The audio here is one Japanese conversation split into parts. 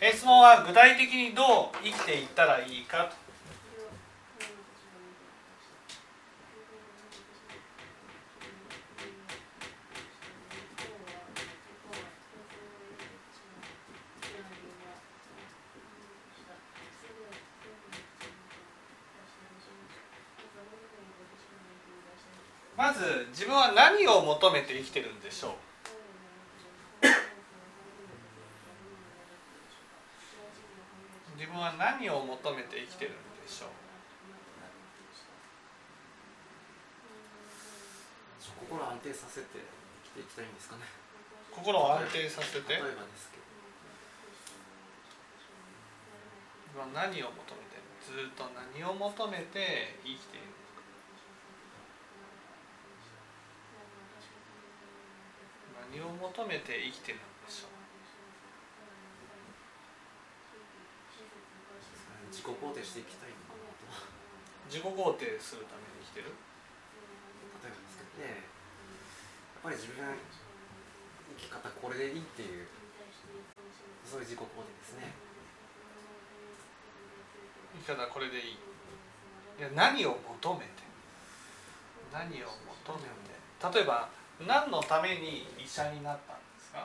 質問は具体的にどう生きていったらいいかと。まず自分は何を求めて生きてるんでしょう自分は何を求めて生きてるんでしょう。心を安定させて生きていきたいんですかね。心を安定させて？例えばですけど。自分は何を求めてる？ずっと何を求めて生きているのか。何を求めて生きてるんでしょう？己肯定していきたいのかなと。自己肯定するために生きてる？例えばですけどねやっぱり自分は生き方これでいいっていうそういう自己肯定ですね。生き方これでいい。いや何を求めて何を求めて例えば何のために医者になったんですか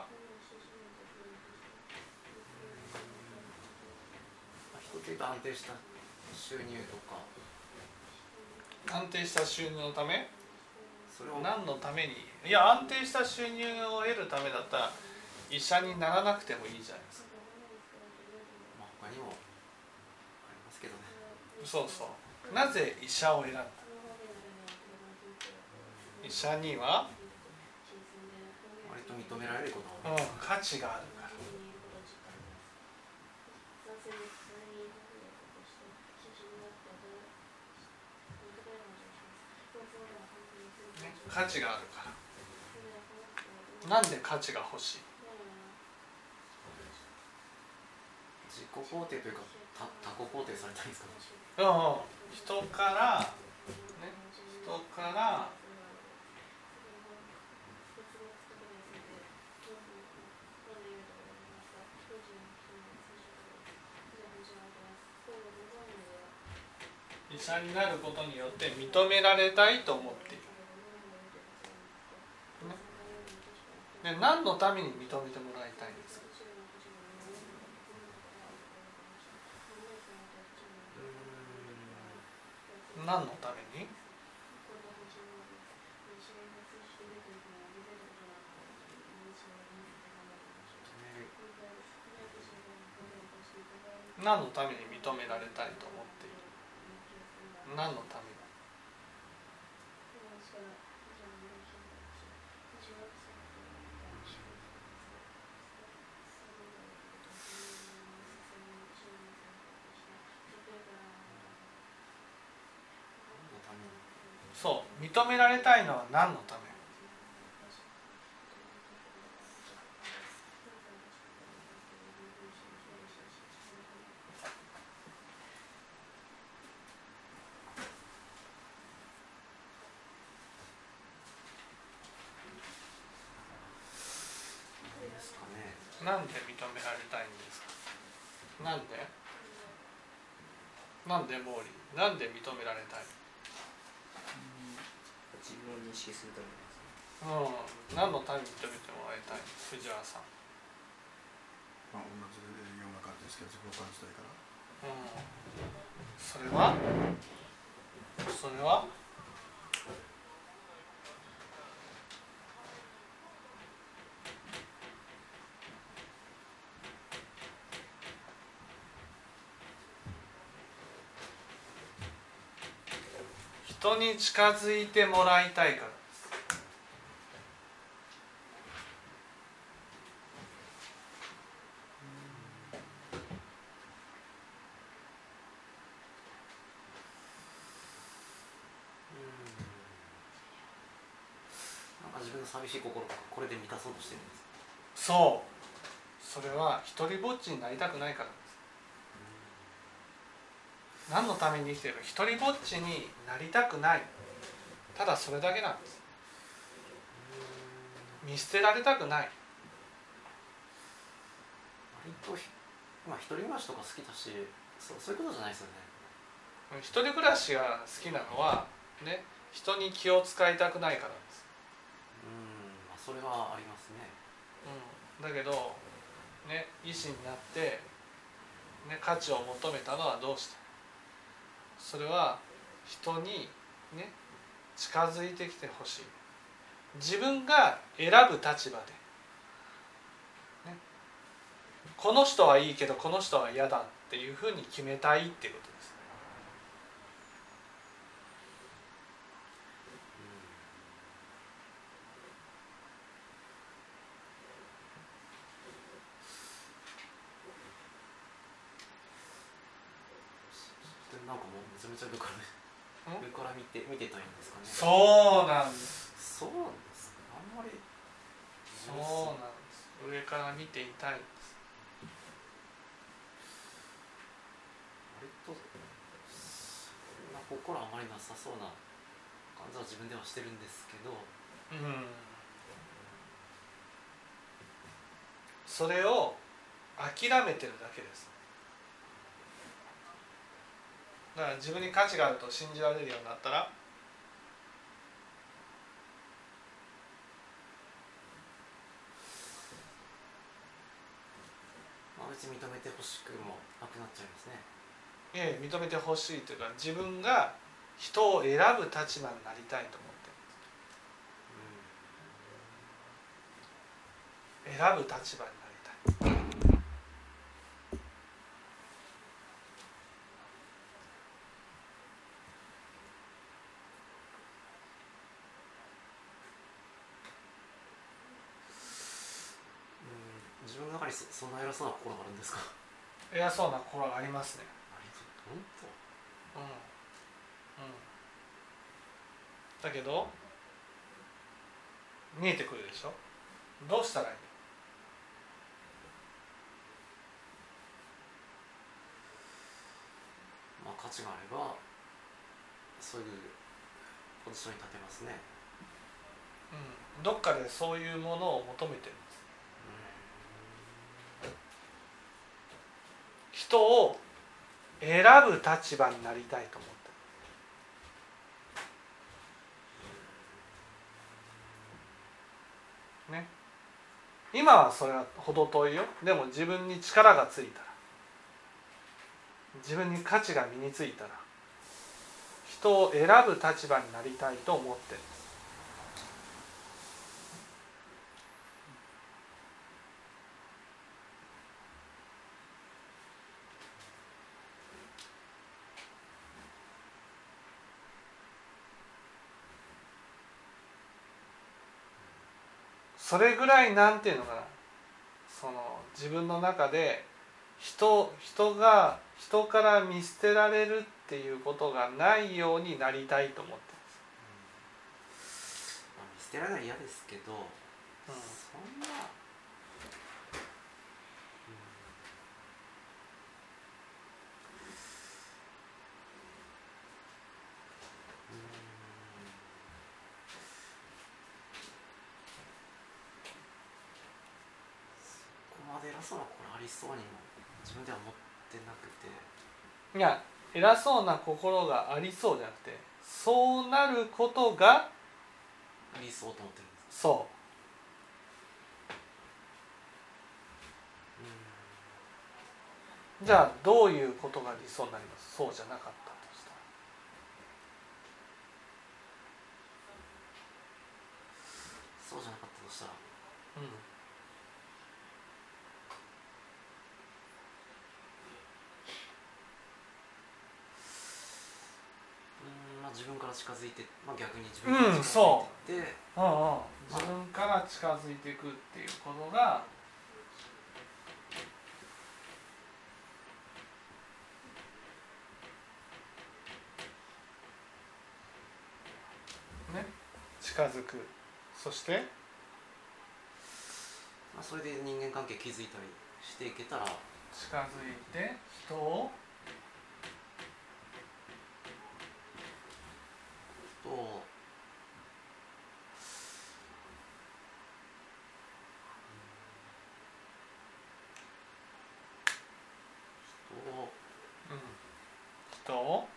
まあ一つ言うと安定した収入とか。安定した収入のため？それを。何のために？いや安定した収入を得るためだったら医者にならなくてもいいじゃないですか。まあ、他にもありますけどね。そうそう。なぜ医者を選んだ？医者には、割と認められることうんが、価値があるからね価値があるから。なんで価値が欲しい？自己肯定というかた他己肯定されたいんですか？ねうんうん。人からね人から医者になることによって認められたいと思っている。ね、で何のために認めてもらいたいんですか？何のために？何のために認められたいと思っている？何のためにのためにそう認められたいのは何のため？なんで認められたいんですか？なんで？なんで毛利なんで認められたい自分を認識するためですうん。何のために認めてもらいたい？藤原さん。まあ、同じような感じですけど自分を感じたいから。うん。それは？それは？人に近づいてもらいたいからです。自分の寂しい心とかこれで満たそうとしてるんです。そう。それは一人ぼっちになりたくないから何のために生きてる一人ぼっちになりたくない。ただそれだけなんです。見捨てられたくない。割とひまあ一人暮らしとか好きだしそうそういうことじゃないですよね。一人暮らしが好きなのはね人に気を使いたくないからです、うんまあそれはありますね。うん、だけどね医師になって、ね、価値を求めたのはどうして？それは人にね近づいてきてほしい。自分が選ぶ立場で、この人はいいけどこの人は嫌だっていうふうに決めたいっていうことですでなんかもうめちゃめちゃ上からん？上から見て見てたいんですかね。そうなんです。そうなんです。かあんまりそうなんです上から見ていたい。んです割とそんな心あまりなさそうな感じは自分ではしてるんですけど。うん。それを諦めてるだけですだから自分に価値があると信じられるようになったらまあ別に認めてほしくもなくなっちゃいますね。ええ認めてほしいというか自分が人を選ぶ立場になりたいと思って。る選ぶ立場に。なりたいうん自分の中にそそんな偉そうな心があるんですか？偉そうな心がありますね。あり本当うん。うん。だけど見えてくるでしょ？どうしたらいい？まあ価値があればそういうポジションに立てますね。うん、どっかでそういうものを求めてるんです人を選ぶ立場になりたいと思って。るね。今はそれは程遠いよ。でも自分に力がついたら。自分に価値が身についたら。人を選ぶ立場になりたいと思ってるそれぐらいなんていうのかな。その自分の中で人人が人から見捨てられるっていうことがないようになりたいと思ってまあ見捨てられない嫌ですけど、ます、そんな、偉そうな心ありそうにも自分では思ってなくて。うん、いや偉そうな心がありそうじゃなくてそうなることが理想と思ってるんですそう。ん。うじゃあどういうことが理想になります？そうじゃなかったとしたらそうじゃなかったとしたらうんうんまあ自分から近づいて、まあ、逆に自分からうん近づいていって、うんう。ん、自分から近づいていくっていうことがね近づく。そしてまあ、それで人間関係築いたりしていけたら。近づいて人をと人を人を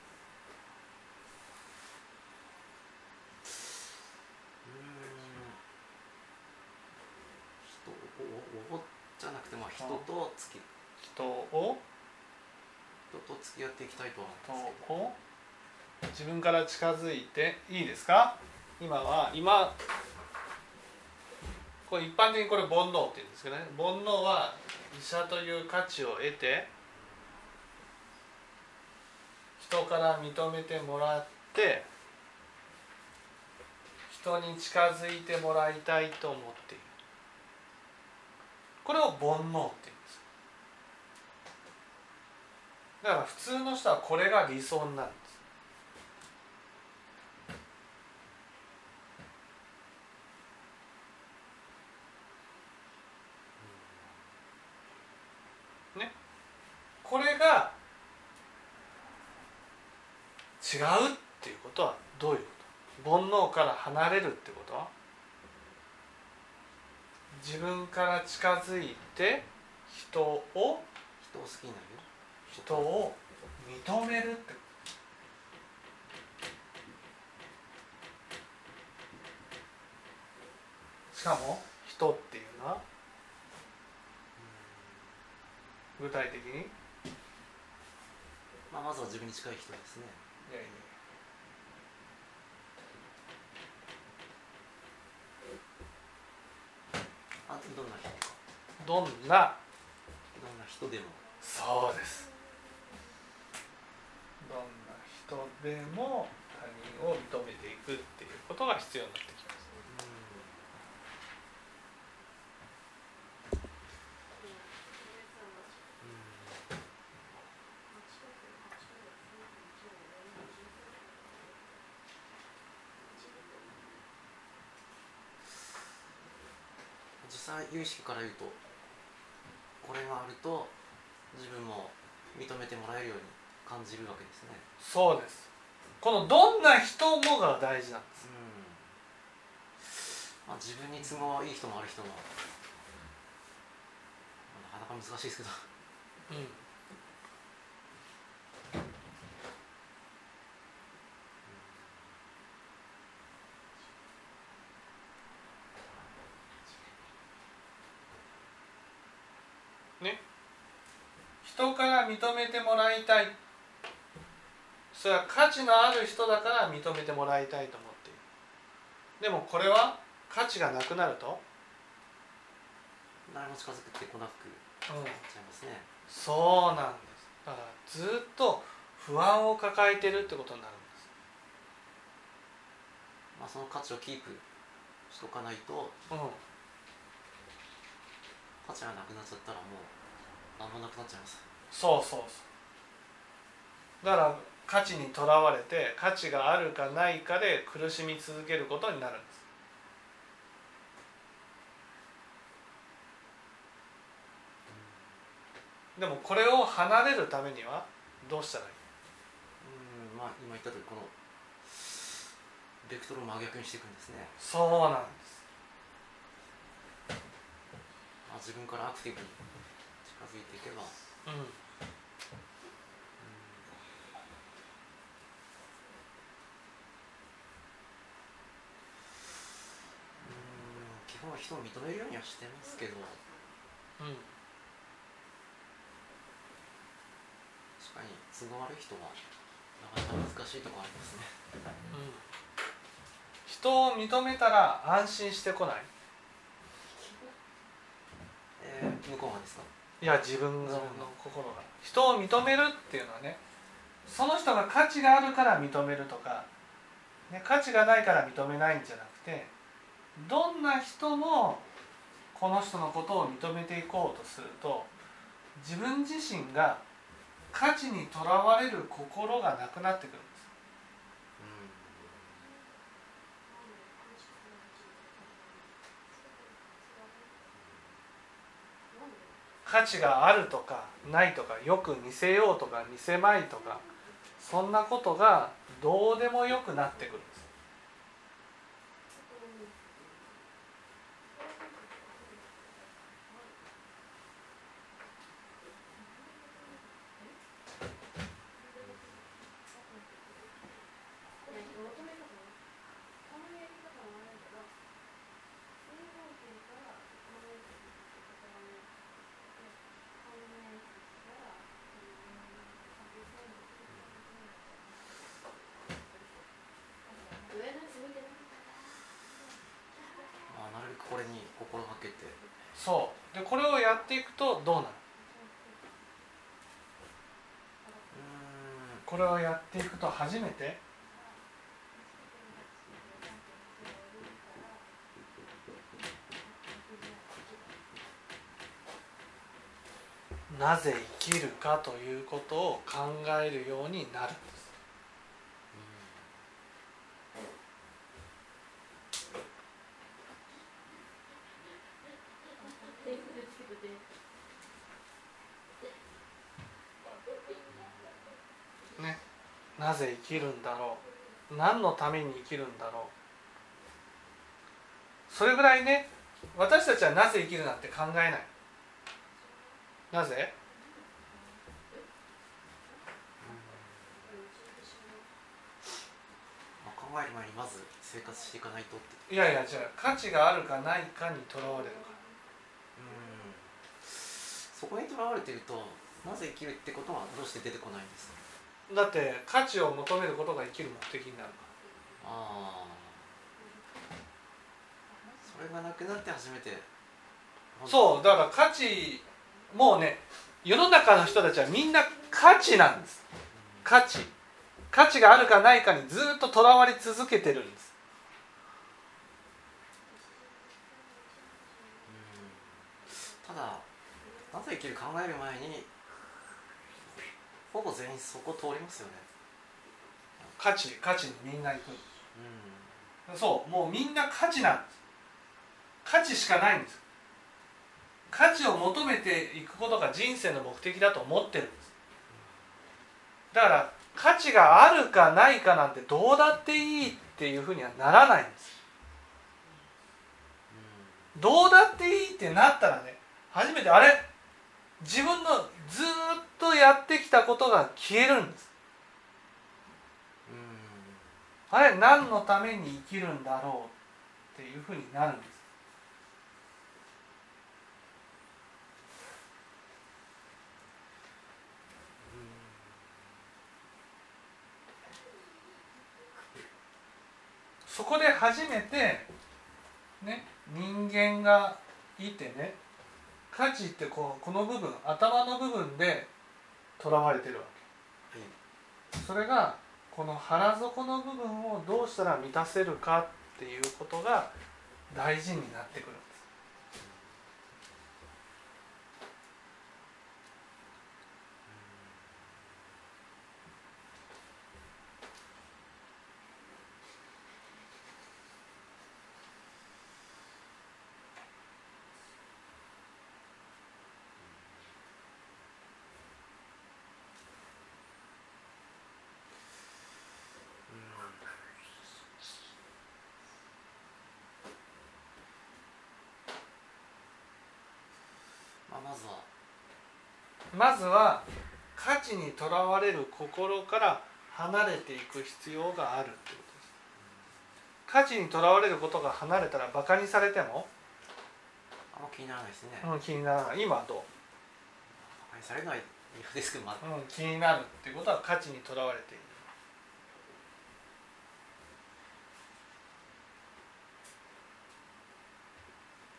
おおじゃなくてまあ人とつき人を？人と付き合っていきたいとは思うんですけど。を自分から近づいていいですか？今は今これ一般的にこれ煩悩って言うんですけどね。煩悩は医者という価値を得て人から認めてもらって人に近づいてもらいたいと思っているこれを煩悩って言うんですだから普通の人はこれが理想になるんです。ね。これが違うっていうことはどういうこと？煩悩から離れるってこと？は自分から近づいて人を人を好きになる？よ人を認めるって。しかも人っていうのは具体的に？いまあまずは自分に近い人ですね。やいやあどんな人かどんなどんな人でも。そうです。どんな人でも他人を認めていくっていうことが必要になってきます。実際有意識から言うとこれがあると自分も認めてもらえるように感じるわけですね。そうです。このどんな人もが大事なんです。うん。まあ自分に都合いい人もある人もなかなか難しいですけど。うんね。人から認めてもらいたい。それは価値のある人だから認めてもらいたいと思っている。でもこれは価値がなくなると、誰も近づくってこなくうんなっちゃいますね。そうなんです。だからずっと不安を抱えてるってことになるんです。まあその価値をキープしとかないと。うん価値がなくなっちゃったらもう何もなくなっちゃいます。そうそうそう。だから価値にとらわれて価値があるかないかで苦しみ続けることになるんです。でもこれを離れるためにはどうしたらいい？うんまあ今言った通りこのベクトルを真逆にしていくんですね、そうなんですまあ、自分からアクティブに近づいていけば。うん。うん。基本は人を認めるようにはしてますけど。うん確かに都合悪い人はなかなか難しいところありますね。うん。人を認めたら安心してこないえー、向こうがですか？いや自分の心が。人を認めるっていうのはねその人が価値があるから認めるとか、ね、価値がないから認めないんじゃなくてどんな人もこの人のことを認めていこうとすると自分自身が価値にとらわれる心がなくなってくる。んです価値があるとかないとかよく見せようとか見せまいとかそんなことがどうでもよくなってくる。んですそう。でこれをやっていくとどうなる？これをやっていくと初めて？なぜ生きるかということを考えるようになる。んですねなぜ生きるんだろう。何のために生きるんだろう。それぐらいね私たちはなぜ生きるなんて考えない。なぜ？まあ、考える前にまず生活していかないとって。いやいやじゃあ価値があるかないかにとらわれるか。うん。そこにとらわれているとなぜ生きるってことはどうして出てこないんですか？だって価値を求めることが生きる目的になる。かああそれがなくなって初めて。らそうだから価値もうね世の中の人たちはみんな価値なんです。価値。価値があるかないかにずっととらわれ続けてるんです。うん。ただなぜ生きる考える前にほぼ全員そこ通りますよね。価値価値にみんな行くうそうもうみんな価値なんです。価値しかないんです。価値を求めていくことが人生の目的だと思ってるんです。だから価値があるかないかなんてどうだっていいっていうふうにはならないんです。ん。どうだっていいってなったらね初めてあれ？自分のずっとやってきたことが消えるんです。あれ何のために生きるんだろうっていうふうになるんです。そこで初めてね人間がいてね価値ってこうこの部分頭の部分でとらわれてるわけ。それがこの腹底の部分をどうしたら満たせるかっていうことが大事になってくるまずは価値にとらわれる心から離れていく必要があるっていうことです。価値にとらわれることが離れたらバカにされても、あんま気にならない。ですね、う？ん、気にならない今はどう？はいされない嫌ですけどまあうん、気になるっていうことは価値にとらわれている。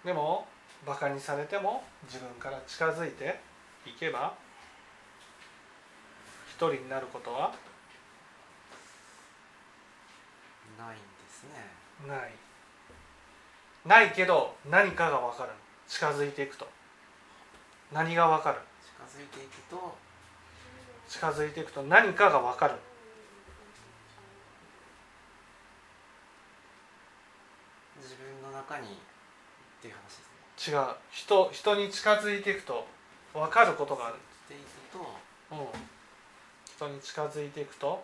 でもバカにされても自分から近づいていけば一人になることは？ないんですね。ない。ないけど何かが分かる。近づいていくと。何が分かる？近づいていくと？近づいていくと何かが分かる。自分の中にっていう話ですね。違う。人人に近づいていくと分かることがある、っていくとうん、人に近づいていくと。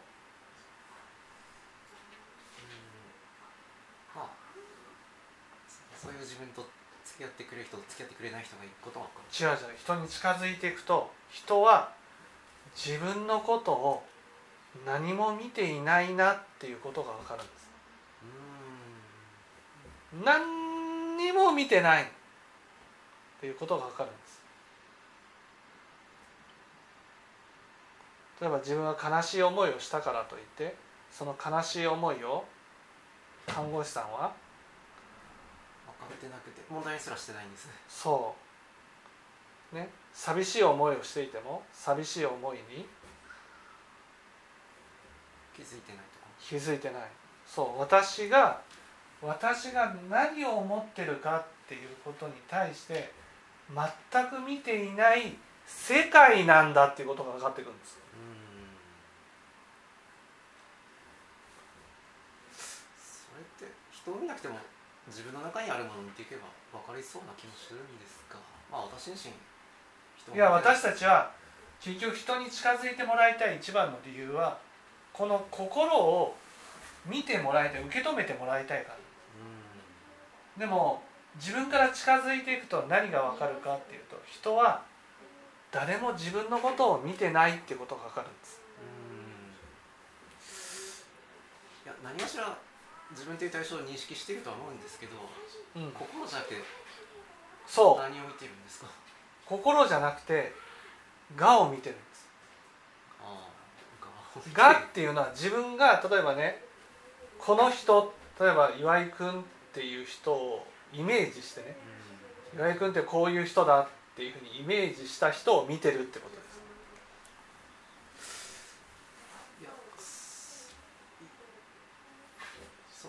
まあそういう自分と付き合ってくれる人と付き合ってくれない人がいることは分かる違う違う。人に近づいていくと人は自分のことを何も見ていないなっていうことが分かるんです。う何にも見てないっていうことが分かる。んです例えば自分は悲しい思いをしたからといってその悲しい思いを看護師さんは分ってなくて問題にすらしてないんですね。そう。ね。寂しい思いをしていても寂しい思いに気づいてない気づいてない。そう。私が私が何を思ってるかっていうことに対して全く見ていない世界なんだっていうことが分かってくるんですうんそれって人を見なくても自分の中にあるものを見ていけば分かりそうな気もするんですがまあ私自身いや私たたちは結局人に近づいてもらいたい一番の理由はこの心を見てもらいたい受け止めてもらいたいから。うん。でも自分から近づいていくと何が分かるかっていうと人は誰も自分のことを見てないってことが分かるんです。いや何かしら自分という対象を認識しているとは思うんですけどうん、心じゃなくてそう。何を見てるんですか？心じゃなくて我を見てるんです。我っていうのは自分が例えばねこの人例えば岩井君っていう人をイメージしてね。う岩井君ってこういう人だっていうふうにイメージした人を見てるってことですんいやそ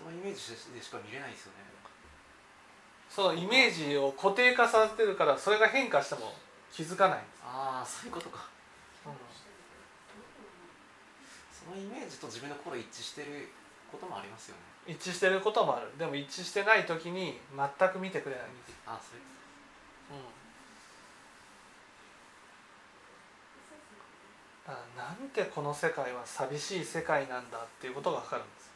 そのイメージでしか見れないですよね。そのイメージを固定化させてるからそれが変化しても気づかない。ああそういうことか。そのイメージと自分の心一致してることもありますよね。一致してることもある。でも一致してない時に全く見てくれない。んです、ああそういうだか。らなんてこの世界は寂しい世界なんだっていうことが分かるんです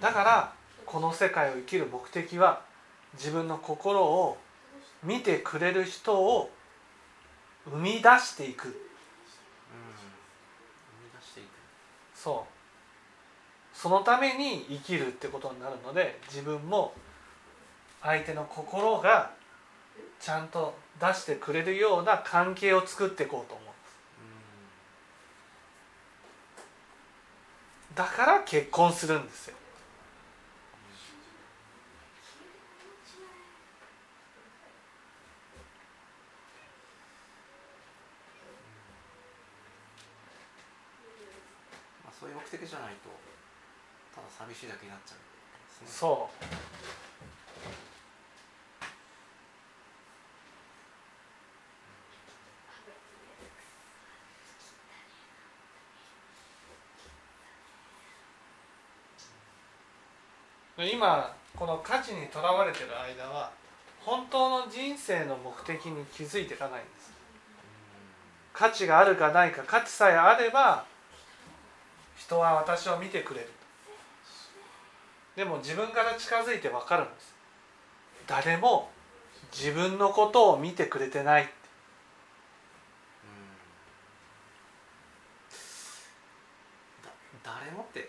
だからこの世界を生きる目的は自分の心を見てくれる人を生み出していく。うん。うん生み出していく。そう。そのために生きるってことになるので自分も相手の心がちゃんと出してくれるような関係を作っていこうと思う。だから結婚するんですよまあ、そういう目的じゃないとただ寂しいだけになっちゃうね。そう今この価値にとらわれてる間は本当の人生の目的に気づいていかないんです。価値があるかないか価値さえあれば人は私を見てくれる。でも自分から近づいて分かるんです。誰も自分のことを見てくれてない。誰もって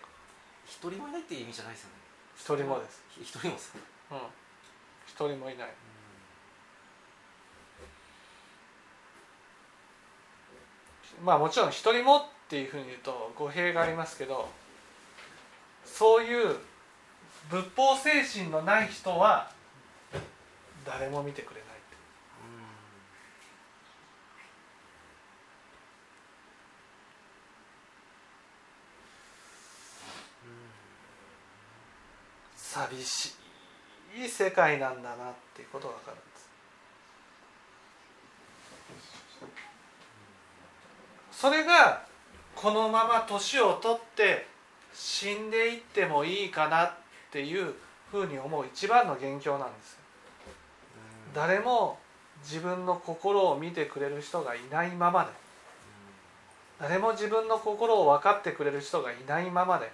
一人もいないっていう意味じゃないですよね。一人もです。ひ一人もです。うん。一人もいない。まあもちろん一人もっていうふうに言うと語弊がありますけどそういう仏法精神のない人は誰も見てくれない。寂しい世界なんだなっていうことが分かるんです。それがこのまま年を取って死んでいってもいいかなっていうふうに思う一番の元凶なんですよ。誰も自分の心を見てくれる人がいないままで。誰も自分の心を分かってくれる人がいないままで。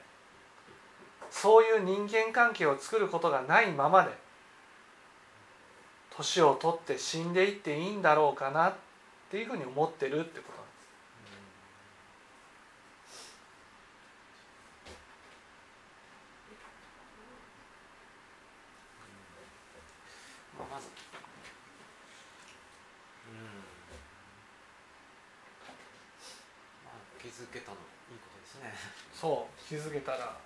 そういう人間関係を作ることがないままで。年を取って死んでいっていいんだろうかなっていうふうに思ってるってことなんですまあ、まずうんづけたのいいことですねそう気づけたら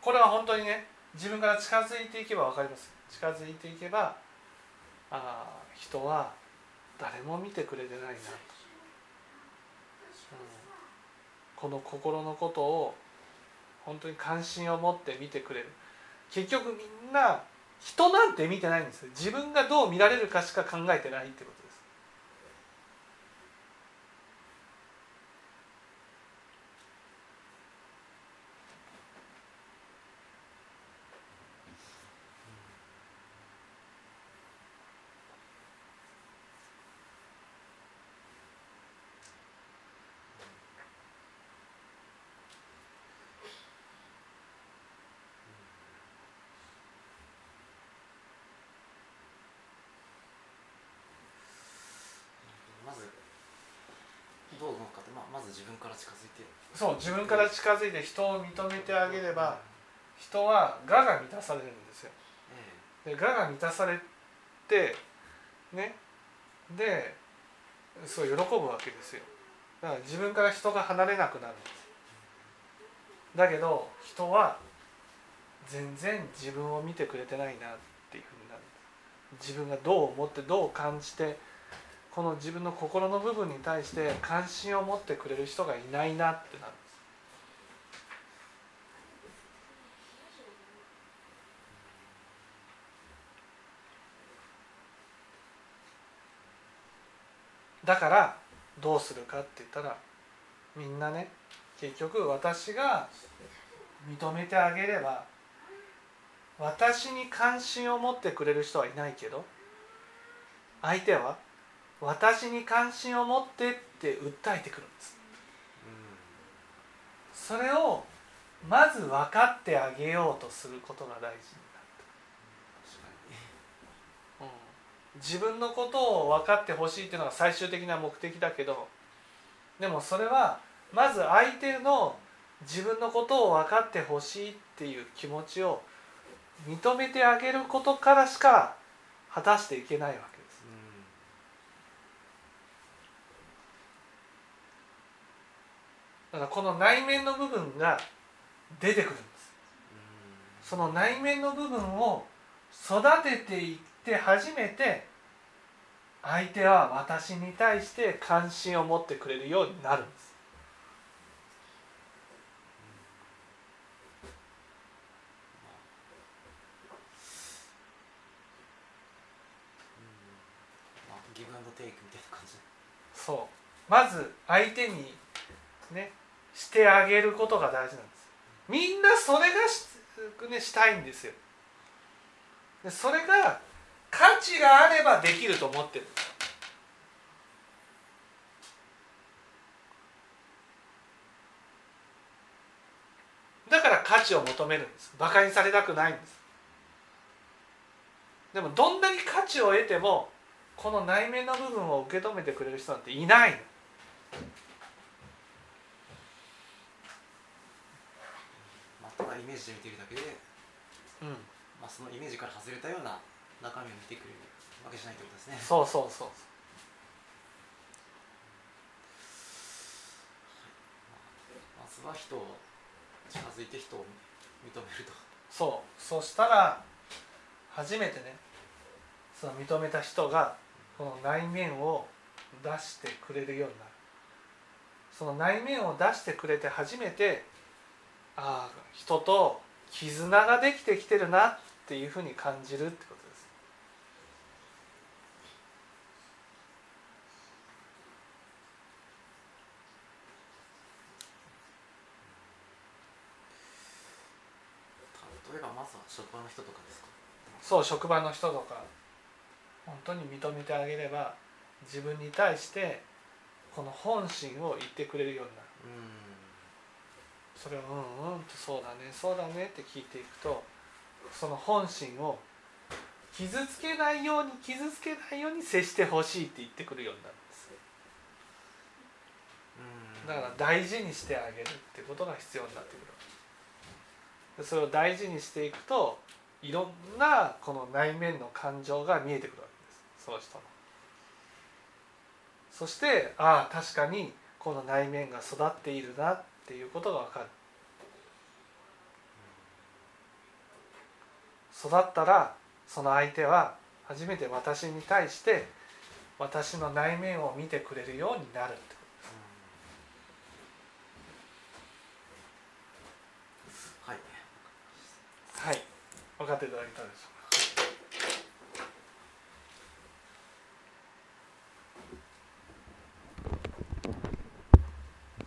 これは本当にね自分から近づいていけば分かります。近づいていけばあ人は誰も見てくれてないな。と、うん、この心のことを本当に関心を持って見てくれる。結局みんな人なんて見てないんです自分がどう見られるかしか考えてないってことですまずどう動くかって、まあ、まず自分から近づいてそう自分から近づいて人を認めてあげれば人は我が満たされるんですよ。えで我が満たされてねですごい喜ぶわけですよ。だから自分から人が離れなくなるんです。だけど人は全然自分を見てくれてないなっていうふうになる。自分がどう思ってどう感じてこの自分の心の部分に対して関心を持ってくれる人がいないなってなるんですだからどうするかって言ったらみんなね結局私が認めてあげれば私に関心を持ってくれる人はいないけど相手は私に関心を持ってって訴えてくるんです。それをまず分かってあげようとすることが大事になってくる、うん、自分のことを分かってほしいっていうのが最終的な目的だけどでもそれはまず相手の自分のことを分かってほしいっていう気持ちを認めてあげることからしか果たしていけないわけです。だからこの内面の部分が出てくるんです。その内面の部分を育てていって初めて相手は私に対して関心を持ってくれるようになるんです。そう。まず相手にねしてあげることが大事なんです。みんなそれがし,、ね、したいんですよ。でそれが価値があればできると思ってる。だから価値を求めるんです。バカにされたくないんです。でもどんなに価値を得てもこの内面の部分を受け止めてくれる人なんていないのまあ、ただイメージで見ているだけで、うん。まあ、そのイメージから外れたような中身を見てくれるわけじゃないってことですね。そうそうそうまずは人を近づいて人を認めると。そう。そしたら初めてねその認めた人がこの内面を出してくれるようになる。その内面を出してくれて初めてああ人と絆ができてきてるなっていうふうに感じるってことです。例えばまずは職場の人とかですか？そう職場の人とか。本当に認めてあげれば自分に対してこの本心を言ってくれるようになる。うんそれをうんうんとそうだねそうだねって聞いていくとその本心を傷つけないように傷つけないように接してほしいって言ってくるようになるんです。うん。だから大事にしてあげるってことが必要になってくる。でそれを大事にしていくといろんなこの内面の感情が見えてくるわけです。その人の。そしてああ確かにこの内面が育っているなっっていうことが分かる育ったらその相手は初めて私に対して私の内面を見てくれるようになるってはいはい分かっていただけたでしょう